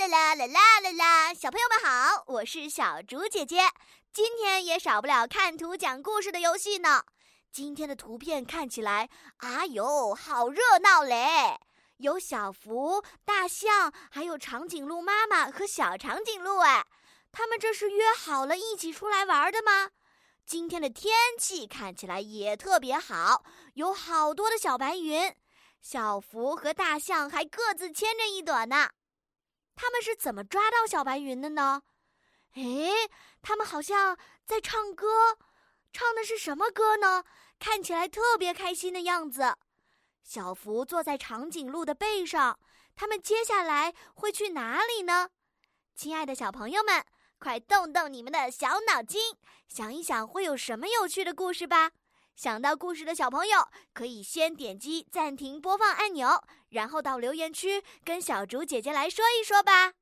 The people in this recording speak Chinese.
啦啦啦啦啦啦！小朋友们好，我是小竹姐姐。今天也少不了看图讲故事的游戏呢。今天的图片看起来，哎呦，好热闹嘞！有小福、大象，还有长颈鹿妈妈和小长颈鹿。哎，他们这是约好了一起出来玩的吗？今天的天气看起来也特别好，有好多的小白云。小福和大象还各自牵着一朵呢。他们是怎么抓到小白云的呢？哎，他们好像在唱歌。唱的是什么歌呢？看起来特别开心的样子。小福坐在长颈鹿的背上，他们接下来会去哪里呢？亲爱的小朋友们，快动动你们的小脑筋，想一想会有什么有趣的故事吧。想到故事的小朋友，可以先点击暂停播放按钮，然后到留言区跟小竹姐姐来说一说吧。